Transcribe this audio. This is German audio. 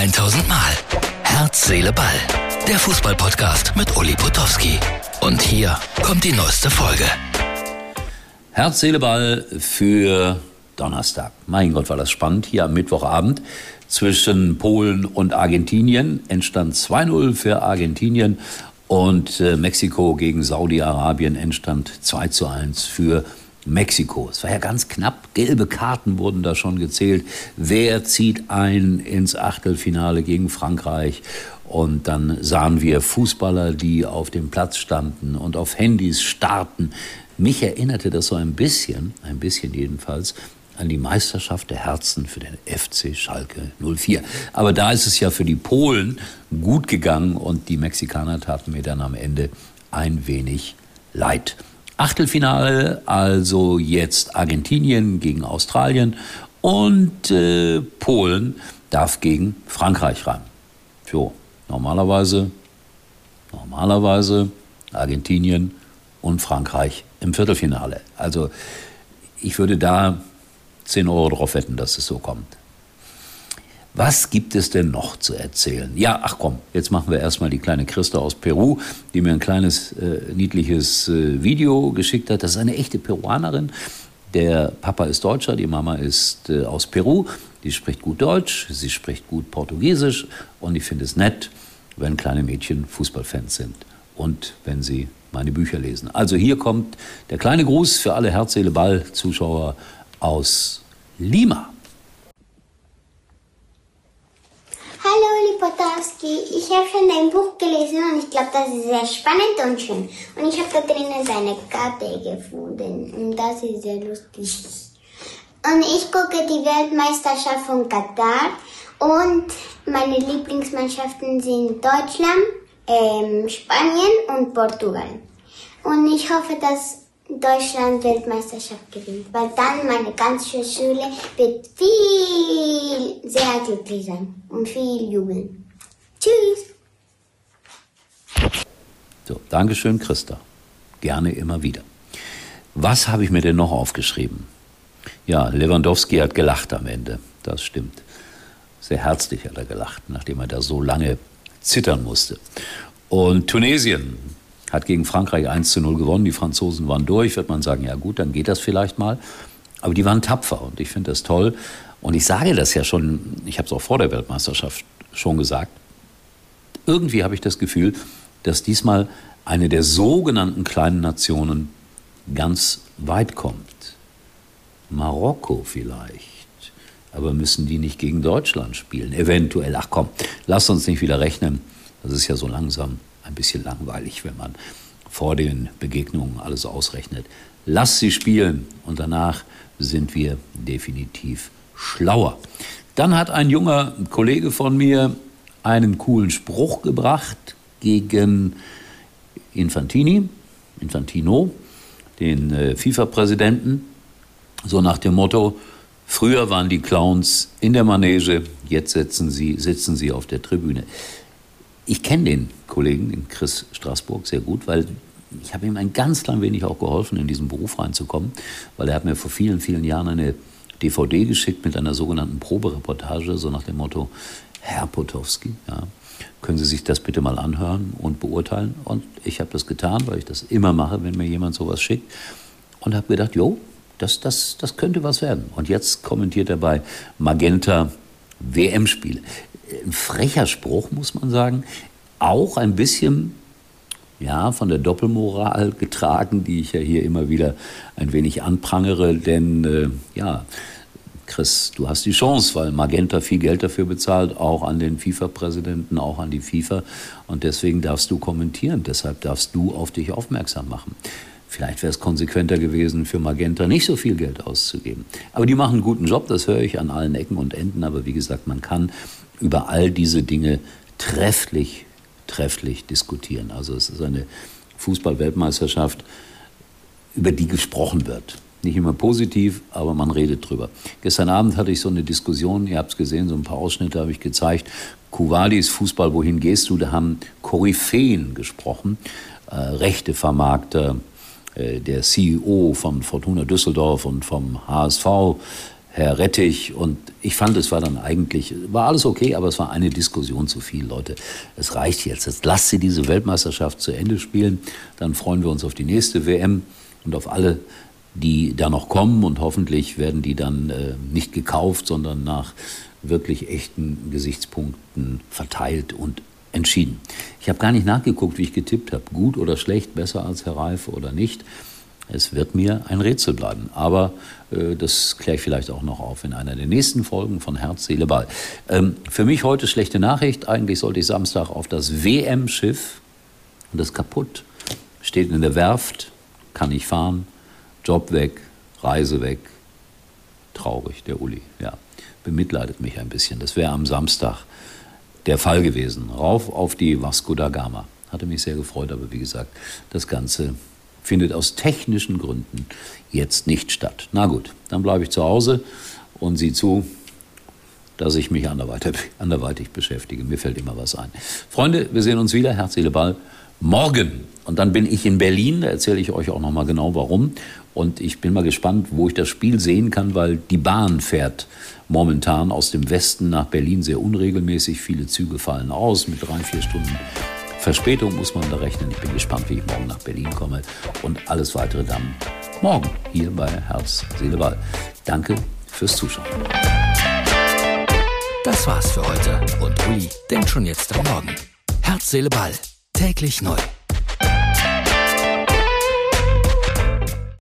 1000 Mal. Herz, Seele, Ball. Der Fußballpodcast mit Uli Potowski. Und hier kommt die neueste Folge. Herz, Seele, Ball für Donnerstag. Mein Gott, war das spannend. Hier am Mittwochabend zwischen Polen und Argentinien entstand 2-0 für Argentinien und äh, Mexiko gegen Saudi-Arabien entstand 2 1 für Mexiko. Es war ja ganz knapp. Gelbe Karten wurden da schon gezählt. Wer zieht ein ins Achtelfinale gegen Frankreich? Und dann sahen wir Fußballer, die auf dem Platz standen und auf Handys starten. Mich erinnerte das so ein bisschen, ein bisschen jedenfalls, an die Meisterschaft der Herzen für den FC Schalke 04. Aber da ist es ja für die Polen gut gegangen und die Mexikaner taten mir dann am Ende ein wenig leid. Achtelfinale, also jetzt Argentinien gegen Australien und äh, Polen darf gegen Frankreich ran. So, normalerweise, normalerweise Argentinien und Frankreich im Viertelfinale. Also ich würde da 10 Euro drauf wetten, dass es so kommt. Was gibt es denn noch zu erzählen? Ja, ach komm, jetzt machen wir erstmal die kleine Christa aus Peru, die mir ein kleines äh, niedliches äh, Video geschickt hat. Das ist eine echte Peruanerin. Der Papa ist Deutscher, die Mama ist äh, aus Peru. Die spricht gut Deutsch, sie spricht gut Portugiesisch und ich finde es nett, wenn kleine Mädchen Fußballfans sind und wenn sie meine Bücher lesen. Also hier kommt der kleine Gruß für alle Herz, Seele, Ball Zuschauer aus Lima. Hallo Uli Potowski, ich habe schon dein Buch gelesen und ich glaube, das ist sehr spannend und schön. Und ich habe da drinnen deine Karte gefunden und das ist sehr lustig. Und ich gucke die Weltmeisterschaft von Katar und meine Lieblingsmannschaften sind Deutschland, ähm, Spanien und Portugal. Und ich hoffe, dass Deutschland Weltmeisterschaft gewinnt, weil dann meine ganze Schule wird viel sehr glücklich sein und viel jubeln. Tschüss. So, Dankeschön, Christa. Gerne immer wieder. Was habe ich mir denn noch aufgeschrieben? Ja, Lewandowski hat gelacht am Ende. Das stimmt. Sehr herzlich hat er gelacht, nachdem er da so lange zittern musste. Und Tunesien hat gegen Frankreich 1 zu 0 gewonnen. Die Franzosen waren durch. Wird man sagen, ja gut, dann geht das vielleicht mal. Aber die waren tapfer und ich finde das toll. Und ich sage das ja schon, ich habe es auch vor der Weltmeisterschaft schon gesagt. Irgendwie habe ich das Gefühl, dass diesmal eine der sogenannten kleinen Nationen ganz weit kommt. Marokko vielleicht. Aber müssen die nicht gegen Deutschland spielen? Eventuell. Ach komm, lass uns nicht wieder rechnen. Das ist ja so langsam ein bisschen langweilig, wenn man vor den Begegnungen alles ausrechnet. Lass sie spielen und danach sind wir definitiv schlauer. Dann hat ein junger Kollege von mir einen coolen Spruch gebracht gegen Infantini, Infantino, den äh, FIFA-Präsidenten, so nach dem Motto, früher waren die Clowns in der Manege, jetzt sitzen sie, sitzen sie auf der Tribüne. Ich kenne den Kollegen, den Chris Straßburg, sehr gut, weil ich habe ihm ein ganz klein wenig auch geholfen, in diesen Beruf reinzukommen, weil er hat mir vor vielen, vielen Jahren eine DVD geschickt mit einer sogenannten Probereportage, so nach dem Motto, Herr Potowski, ja, können Sie sich das bitte mal anhören und beurteilen? Und ich habe das getan, weil ich das immer mache, wenn mir jemand sowas schickt. Und habe gedacht, jo, das, das, das könnte was werden. Und jetzt kommentiert er bei Magenta WM-Spiele ein frecher Spruch, muss man sagen. Auch ein bisschen ja, von der Doppelmoral getragen, die ich ja hier immer wieder ein wenig anprangere. Denn äh, ja, Chris, du hast die Chance, weil Magenta viel Geld dafür bezahlt, auch an den FIFA-Präsidenten, auch an die FIFA. Und deswegen darfst du kommentieren, deshalb darfst du auf dich aufmerksam machen. Vielleicht wäre es konsequenter gewesen, für Magenta nicht so viel Geld auszugeben. Aber die machen einen guten Job, das höre ich an allen Ecken und Enden. Aber wie gesagt, man kann über all diese Dinge trefflich, trefflich diskutieren. Also es ist eine Fußball-Weltmeisterschaft, über die gesprochen wird. Nicht immer positiv, aber man redet drüber. Gestern Abend hatte ich so eine Diskussion, ihr habt es gesehen, so ein paar Ausschnitte habe ich gezeigt. Kuwalis Fußball, wohin gehst du? Da haben Koryphäen gesprochen, äh, Rechtevermarkter, äh, der CEO von Fortuna Düsseldorf und vom HSV, Herr Rettich und ich fand, es war dann eigentlich, war alles okay, aber es war eine Diskussion zu viel, Leute. Es reicht jetzt. Jetzt lasst sie diese Weltmeisterschaft zu Ende spielen. Dann freuen wir uns auf die nächste WM und auf alle, die da noch kommen. Und hoffentlich werden die dann äh, nicht gekauft, sondern nach wirklich echten Gesichtspunkten verteilt und entschieden. Ich habe gar nicht nachgeguckt, wie ich getippt habe. Gut oder schlecht, besser als Herr Reife oder nicht. Es wird mir ein Rätsel bleiben. Aber äh, das kläre ich vielleicht auch noch auf in einer der nächsten Folgen von Herz, Seele, Ball. Ähm, für mich heute schlechte Nachricht. Eigentlich sollte ich Samstag auf das WM-Schiff und das kaputt. Steht in der Werft, kann nicht fahren, Job weg, Reise weg. Traurig, der Uli, ja. Bemitleidet mich ein bisschen. Das wäre am Samstag der Fall gewesen. Rauf auf die Vasco da Gama. Hatte mich sehr gefreut, aber wie gesagt, das Ganze findet aus technischen Gründen jetzt nicht statt. Na gut, dann bleibe ich zu Hause und sieh zu, dass ich mich anderweitig, anderweitig beschäftige. Mir fällt immer was ein. Freunde, wir sehen uns wieder. Herz, Seele, Ball. Morgen. Und dann bin ich in Berlin. Da erzähle ich euch auch noch mal genau warum. Und ich bin mal gespannt, wo ich das Spiel sehen kann, weil die Bahn fährt momentan aus dem Westen nach Berlin sehr unregelmäßig. Viele Züge fallen aus mit drei, vier Stunden Verspätung muss man da rechnen. Ich bin gespannt, wie ich morgen nach Berlin komme und alles weitere dann morgen hier bei Herz, Seele, Ball. Danke fürs Zuschauen. Das war's für heute und Uli denkt schon jetzt am Morgen. Herz, Seele, Ball. Täglich neu.